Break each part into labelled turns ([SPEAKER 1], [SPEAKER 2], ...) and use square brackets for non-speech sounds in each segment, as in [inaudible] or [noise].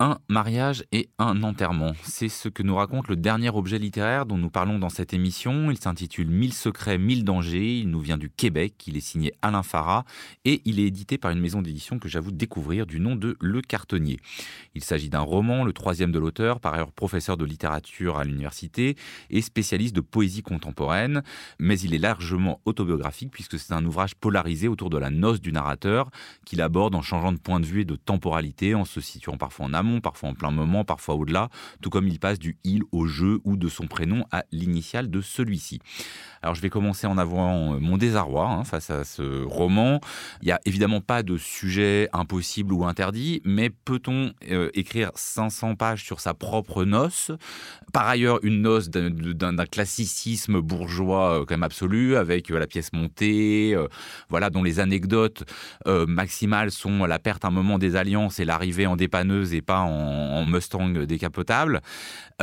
[SPEAKER 1] Un mariage et un enterrement. C'est ce que nous raconte le dernier objet littéraire dont nous parlons dans cette émission. Il s'intitule Mille secrets, mille dangers. Il nous vient du Québec. Il est signé Alain Farah et il est édité par une maison d'édition que j'avoue découvrir du nom de Le Cartonnier. Il s'agit d'un roman, le troisième de l'auteur, par ailleurs professeur de littérature à l'université et spécialiste de poésie contemporaine. Mais il est largement autobiographique puisque c'est un ouvrage polarisé autour de la noce du narrateur qu'il aborde en changeant de point de vue et de temporalité, en se situant parfois en amont parfois en plein moment, parfois au-delà, tout comme il passe du il au jeu ou de son prénom à l'initiale de celui-ci. Alors je vais commencer en avouant euh, mon désarroi hein, face à ce roman. Il n'y a évidemment pas de sujet impossible ou interdit, mais peut-on euh, écrire 500 pages sur sa propre noce? Par ailleurs, une noce d'un classicisme bourgeois euh, quand même absolu, avec la pièce montée, voilà, dont les anecdotes maximales sont la perte à un moment des alliances et l'arrivée en dépanneuse et pas en, Mustang décapotable,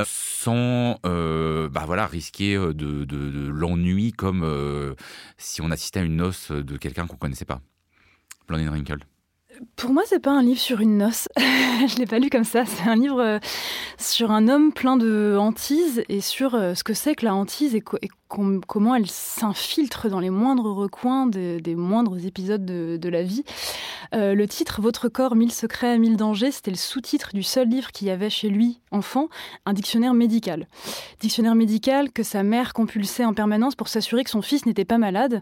[SPEAKER 1] sans bah voilà, risquer de, de l'ennui comme euh, si on assistait à une noce de quelqu'un qu'on connaissait pas. Blondine Wrinkle.
[SPEAKER 2] Pour moi, c'est pas un livre sur une noce. [laughs] je l'ai pas lu comme ça. C'est un livre euh, sur un homme plein de hantises et sur euh, ce que c'est que la hantise et, comment elle s'infiltre dans les moindres recoins des, moindres épisodes de, la vie. Euh, le titre Votre corps, mille secrets, mille dangers, c'était le sous-titre du seul livre qu'il y avait chez lui, enfant, un dictionnaire médical. Dictionnaire médical que sa mère compulsait en permanence pour s'assurer que son fils n'était pas malade.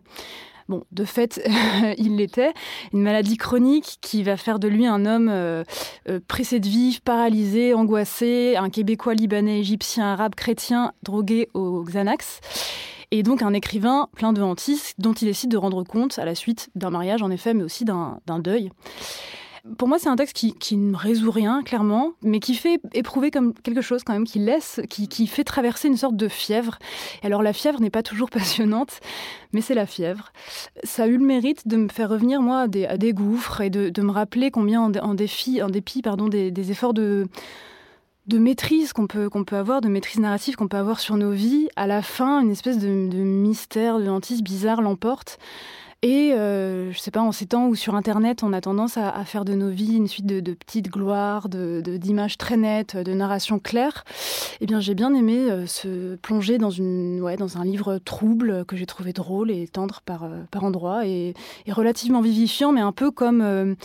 [SPEAKER 2] Bon, de fait, [laughs] il l'était. Une maladie chronique qui va faire de lui un homme euh, euh, pressé de vivre, paralysé, angoissé, un Québécois, Libanais, Égyptien, Arabe, chrétien, drogué au Xanax. Et donc un écrivain plein de hantis dont il décide de rendre compte à la suite d'un mariage, en effet, mais aussi d'un deuil. Pour moi, c'est un texte qui, ne résout rien, clairement, mais qui fait éprouver comme quelque chose quand même, qui laisse, qui, fait traverser une sorte de fièvre. Alors la fièvre n'est pas toujours [laughs] passionnante, mais c'est la fièvre. Ça a eu le mérite de me faire revenir, moi, à des, gouffres et de, me rappeler combien, en, défi, en dépit pardon, des, efforts de de maîtrise qu'on peut, qu'on peut avoir, de maîtrise narrative qu'on peut avoir sur nos vies, à la fin, une espèce de, mystère, de hantise bizarre l'emporte. Et euh, je sais pas, en ces temps où sur Internet, on a tendance à, faire de nos vies une suite de, petites gloires, de, d'images très nettes, de narrations claires, eh bien, j'ai bien aimé euh, se plonger dans, une, ouais, dans un livre trouble que j'ai trouvé drôle et tendre par, euh, par endroits et, relativement vivifiant, mais un peu comme. Euh,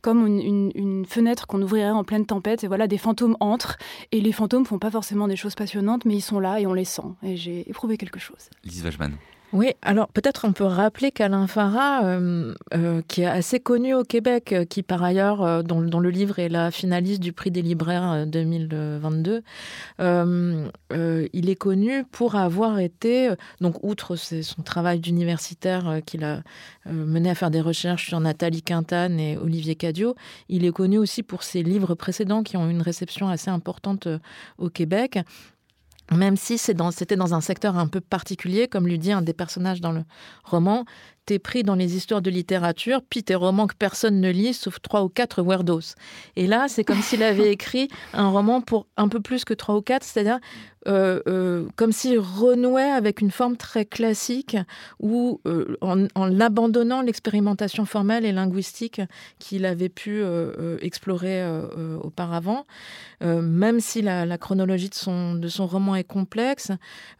[SPEAKER 2] comme une, une, fenêtre qu'on ouvrirait en pleine tempête. Et voilà, des fantômes entrent. Et les fantômes font pas forcément des choses passionnantes, mais ils sont là et on les sent. Et j'ai éprouvé quelque chose.
[SPEAKER 1] Lise Wajman.
[SPEAKER 3] Oui, alors peut-être on peut rappeler qu'Alain Farah, euh, euh, qui est assez connu au Québec, euh, qui par ailleurs, dont, le livre est la finaliste du prix des libraires 2022, il est connu pour avoir été, donc outre son travail d'universitaire qu'il a mené à faire des recherches sur Nathalie Quintane et Olivier Cadio, il est connu aussi pour ses livres précédents qui ont eu une réception assez importante au Québec même si c'était dans, un secteur un peu particulier, comme lui dit un des personnages dans le roman, t'es pris dans les histoires de littérature, puis tes romans que personne ne lit, sauf trois ou quatre weirdos. Et là, c'est comme s'il avait [laughs] écrit un roman pour un peu plus que trois ou quatre, c'est-à-dire euh, euh, comme s'il renouait avec une forme très classique ou euh, en, en, abandonnant l'expérimentation formelle et linguistique qu'il avait pu explorer auparavant. même si la, chronologie de son, de son roman est complexe,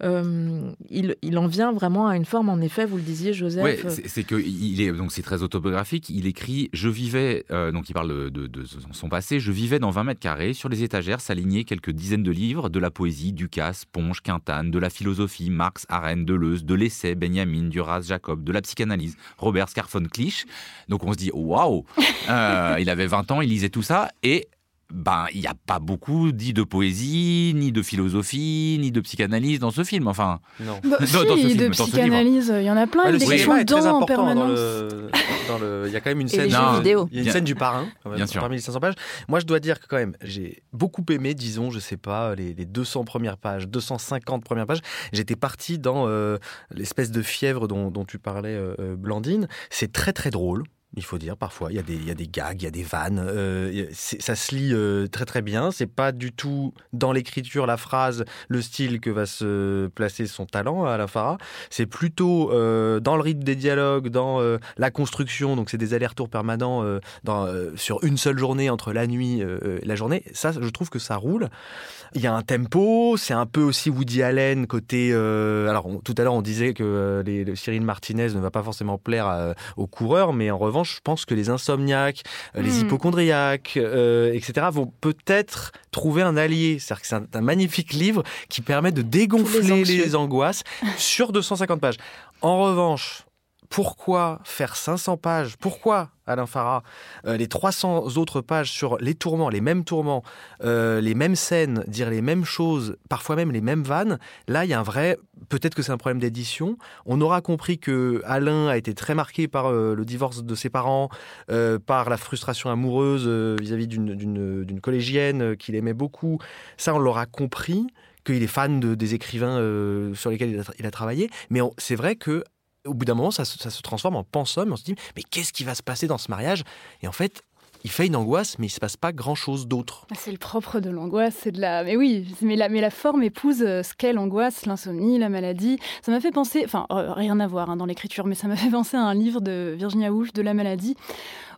[SPEAKER 3] il, il, en vient vraiment à une forme, en effet, vous le disiez, Joseph.
[SPEAKER 1] C'est que il est donc c'est très autobiographique. Il écrit Je vivais, donc il parle de, son passé, je vivais dans 20 mètres carrés, sur les étagères s'alignaient quelques dizaines de livres, de la poésie, du Ponge, Quintane, de la philosophie, Marx, Arène, Deleuze, de l'essai, Benjamin, Duras, Jacob, de la psychanalyse, Robert Scarfon Clich. Donc on se dit waouh, euh, il avait 20 ans, il lisait tout ça et ben, il n'y a pas beaucoup dit de poésie, ni de philosophie, ni de psychanalyse dans ce film. Enfin,
[SPEAKER 2] non. Bah, [laughs] si, de psychanalyse, il y en a plein. il y a des questions en permanence.
[SPEAKER 4] Dans le, il y a quand même une scène.
[SPEAKER 3] vidéo.
[SPEAKER 4] Il y a une scène du parrain. Bien sûr. Parmi les 500 pages. Moi, je dois dire que quand même, j'ai beaucoup aimé, disons, je sais pas, les, 200 premières pages, 250 premières pages. J'étais parti dans euh, l'espèce de fièvre dont, tu parlais, euh, euh, Blandine. C'est très très drôle. Il faut dire parfois. Il y a des, il y a des gags, il y a des vannes. Euh, ça se lit euh, très très bien. C'est pas du tout dans l'écriture, la phrase, le style que va se placer son talent à la Farah. C'est plutôt euh, dans le rythme des dialogues, dans la construction. Donc c'est des allers-retours permanents sur une seule journée entre la nuit et la journée. Ça, je trouve que ça roule. Il y a un tempo. C'est un peu aussi Woody Allen côté. alors tout à l'heure on disait que Cyril Martinez ne va pas forcément plaire aux coureurs, mais en revanche je pense que les insomniaques, euh, les hmm. hypochondriaques, euh, etc., vont peut-être trouver un allié. C'est-à-dire que c'est un, magnifique livre qui permet de dégonfler les, angoisses sur 250 pages. En revanche, pourquoi faire 500 pages? Pourquoi, Alain Farah, euh, les 300 autres pages sur les tourments, les mêmes tourments, euh, les mêmes scènes, dire les mêmes choses, parfois même les mêmes vannes? Là, il y a un vrai. Peut-être que c'est un problème d'édition. On aura compris que Alain a été très marqué par euh, le divorce de ses parents, par la frustration amoureuse vis-à-vis d'une collégienne qu'il aimait beaucoup. Ça, on l'aura compris qu'il est fan de, des écrivains sur lesquels il a, il a travaillé. Mais c'est vrai que au bout d'un moment, ça, se transforme en pensum. On se dit, mais qu'est-ce qui va se passer dans ce mariage? Et en fait, il fait une angoisse, mais il ne se passe pas grand-chose d'autre.
[SPEAKER 2] Ah, c'est le propre de l'angoisse, c'est de la. Mais oui, mais la, mais la forme épouse euh, ce qu'est l'angoisse, l'insomnie, la maladie. Ça m'a fait penser, enfin, euh, rien à voir hein, dans l'écriture, mais ça m'a [laughs] fait penser à un livre de Virginia Woolf de la maladie,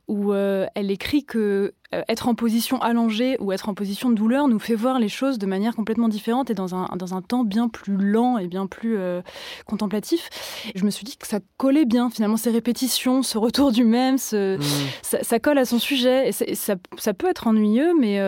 [SPEAKER 2] où euh, elle écrit que être en position allongée ou être en position de douleur nous fait voir les choses de manière complètement différente et dans un, dans un temps bien plus lent et bien plus euh, contemplatif. je me suis dit que ça collait bien finalement ces répétitions, ce retour du même, ce, mmh. ça, colle à son sujet. Et ça, ça, peut être ennuyeux, mais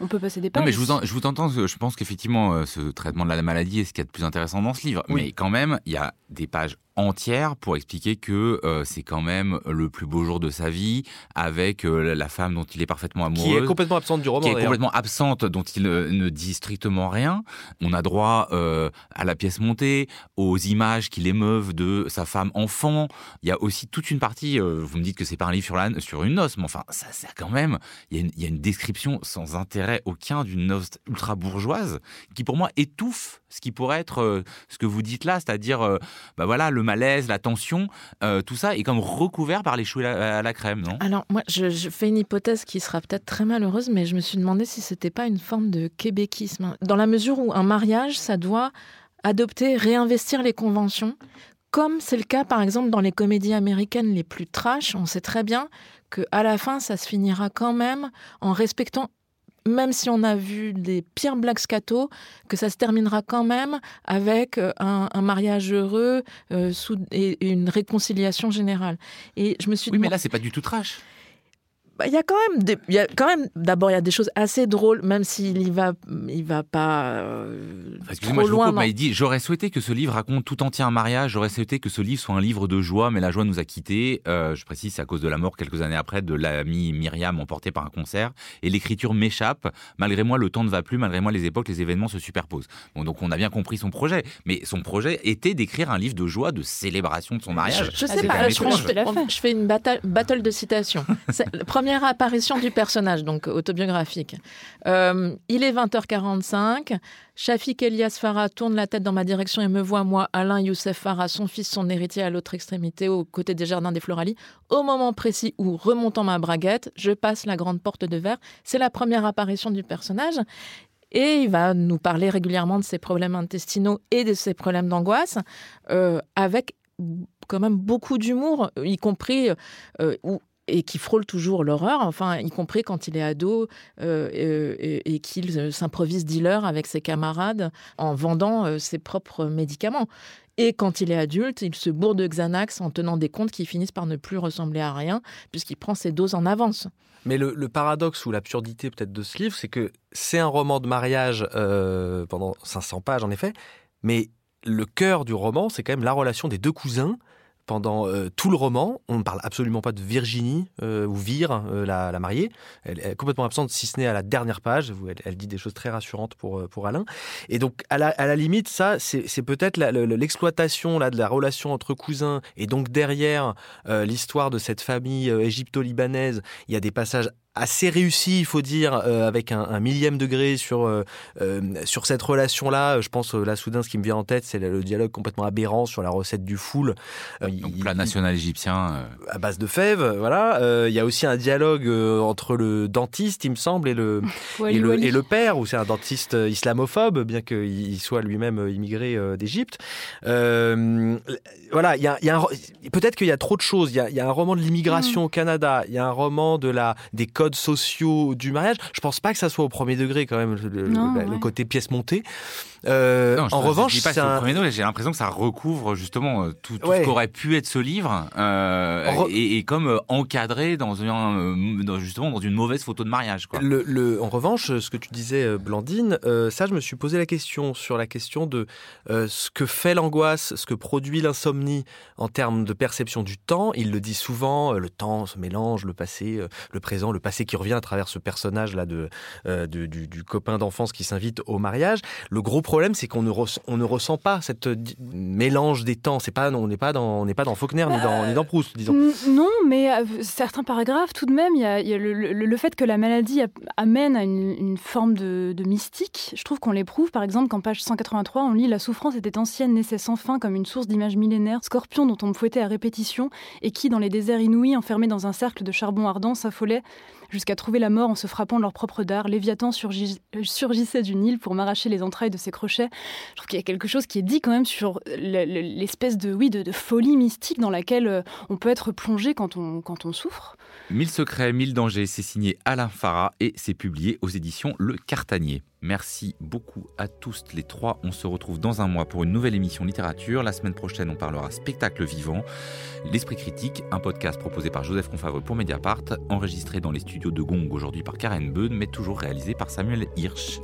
[SPEAKER 2] on peut passer des pages.
[SPEAKER 1] Non, mais je vous, je vous entends, je pense qu'effectivement, ce traitement de la maladie est ce qu'il y a de plus intéressant dans ce livre. Mais quand même, il y a des pages entière pour expliquer que euh, c'est quand même le plus beau jour de sa vie avec euh, la femme dont il est parfaitement amoureux.
[SPEAKER 4] Qui est complètement absente du roman.
[SPEAKER 1] Qui est complètement absente, dont il ne, dit strictement rien. On a droit euh, à la pièce montée, aux images qui l'émeuvent de sa femme enfant. Il y a aussi toute une partie, vous me dites que c'est pas un livre sur, la, sur une noce, mais enfin, ça, ça quand même, il y, a une, il y a une description sans intérêt aucun d'une noce ultra bourgeoise qui pour moi étouffe ce qui pourrait être ce que vous dites là, c'est-à-dire, bah voilà, le malaise, la tension, euh, tout ça est comme recouvert par les choux à la, crème, non?
[SPEAKER 3] Alors moi, je, fais une hypothèse qui sera peut-être très malheureuse, mais je me suis demandé si c'était pas une forme de québéquisme, dans la mesure où un mariage, ça doit adopter, réinvestir les conventions, comme c'est le cas par exemple dans les comédies américaines les plus trash. On sait très bien que à la fin, ça se finira quand même en respectant même si on a vu les pires blagues scato, que ça se terminera quand même avec euh, un, mariage heureux euh, et une réconciliation générale.
[SPEAKER 1] Et je me suis oui, mais là, c'est pas du tout trash.
[SPEAKER 3] Bah, il y a quand même, des, il y a quand même, d'abord, il y a des choses assez drôles, même s'il y va, il va pas euh, trop loin.
[SPEAKER 1] il dit, j'aurais souhaité que ce livre raconte tout entier un mariage. J'aurais souhaité que ce livre soit un livre de joie, mais la joie nous a quittés. Euh, je précise, c'est à cause de la mort quelques années après de l'amie Myriam emportée par un concert. Et l'écriture m'échappe. Malgré moi, le temps ne va plus. Malgré moi, les époques, les événements se superposent. Bon, donc on a bien compris son projet, mais son projet était d'écrire un livre de joie, de célébration de son mariage.
[SPEAKER 3] Je, sais pas. Je, fais une battle, battle de citations. Premier première apparition du personnage, donc autobiographique. Euh, il est 20h45. Shafik Elias Farah tourne la tête dans ma direction et me voit, moi, Alain Youssef Farah, son fils, son héritier à l'autre extrémité, aux côtés des jardins des Floralies. Au moment précis où, remontant ma braguette, je passe la grande porte de verre. C'est la première apparition du personnage. Et il va nous parler régulièrement de ses problèmes intestinaux et de ses problèmes d'angoisse, euh, avec quand même beaucoup d'humour, y compris euh, et qui frôle toujours l'horreur, enfin, y compris quand il est ado euh, et, qu'il euh, s'improvise dealer avec ses camarades en vendant euh, ses propres médicaments. Et quand il est adulte, il se bourre de Xanax en tenant des comptes qui finissent par ne plus ressembler à rien, puisqu'il prend ses doses en avance.
[SPEAKER 4] Mais le, paradoxe ou l'absurdité peut-être de ce livre, c'est que c'est un roman de mariage pendant 500 pages en effet, mais le cœur du roman, c'est quand même la relation des deux cousins pendant euh, tout le roman. On ne parle absolument pas de Virginie euh, ou Vire, euh, la, mariée. Elle, est complètement absente, si ce n'est à la dernière page. Elle, elle, dit des choses très rassurantes pour, pour Alain. Et donc, à la, à la limite, ça, c'est peut-être l'exploitation de la relation entre cousins. Et donc, derrière l'histoire de cette famille égypto-libanaise, il y a des passages assez réussi, il faut dire, avec un, millième degré sur, sur cette relation-là. Je pense, là, soudain, ce qui me vient en tête, c'est le dialogue complètement aberrant sur la recette du foule.
[SPEAKER 1] Donc, plat national égyptien.
[SPEAKER 4] À base de fèves, voilà. Il y a aussi un dialogue entre le dentiste, il me semble, et le, et, le et le, père, où c'est un dentiste islamophobe, bien qu'il soit lui-même immigré d'Égypte. voilà, il y a, y a peut-être qu'il y a trop de choses. Il y a, y a un roman de l'immigration mm. au Canada, il y a un roman de la, des codes sociaux du mariage. Je pense pas que ça soit au premier degré quand même, le, côté pièce montée.
[SPEAKER 1] Euh, en revanche, j'ai l'impression que ça recouvre justement euh, tout, ce qu'aurait pu être ce livre euh, et, comme encadré dans, un, justement dans une mauvaise photo de mariage. Quoi.
[SPEAKER 4] Le, en revanche, ce que tu disais, Blandine, ça, je me suis posé la question sur la question de ce que fait l'angoisse, ce que produit l'insomnie en termes de perception du temps. Il le dit souvent, le temps se mélange, le passé, le présent, le passé qui revient à travers ce personnage-là de, du, du, copain d'enfance qui s'invite au mariage. Le gros problème, c'est qu'on ne, on ne ressent pas cette mélange des temps. C'est pas, on n'est pas dans, on n'est pas dans Faulkner ni, dans, ni dans Proust, disons.
[SPEAKER 2] Non, mais euh, certains paragraphes, tout de même, il y a, le, fait que la maladie amène à une, forme de, mystique. Je trouve qu'on l'éprouve. Par exemple, qu'en page 183, on lit La souffrance était ancienne, naissait sans fin comme une source d'images millénaires, scorpion dont on me fouettait à répétition et qui, dans les déserts inouïs, enfermés dans un cercle de charbon ardent, s'affolait jusqu'à trouver la mort en se frappant de leur propre dard. Léviathan surgissait du Nil pour m'arracher les entrailles de ses crochets. Je trouve qu'il y a quelque chose qui est dit quand même sur l'espèce de, oui, de, folie mystique dans laquelle euh, on peut être plongé quand on, quand on souffre.
[SPEAKER 1] Mille secrets, mille dangers, c'est signé Alain Farah et c'est publié aux éditions Le Cartanier. Merci beaucoup à tous les trois. On se retrouve dans un mois pour une nouvelle émission littérature. La semaine prochaine, on parlera spectacle vivant. L'Esprit critique, un podcast proposé par Joseph Confavreux pour Mediapart, enregistré dans les studios de Gong aujourd'hui par Karen Beud, mais toujours réalisé par Samuel Hirsch.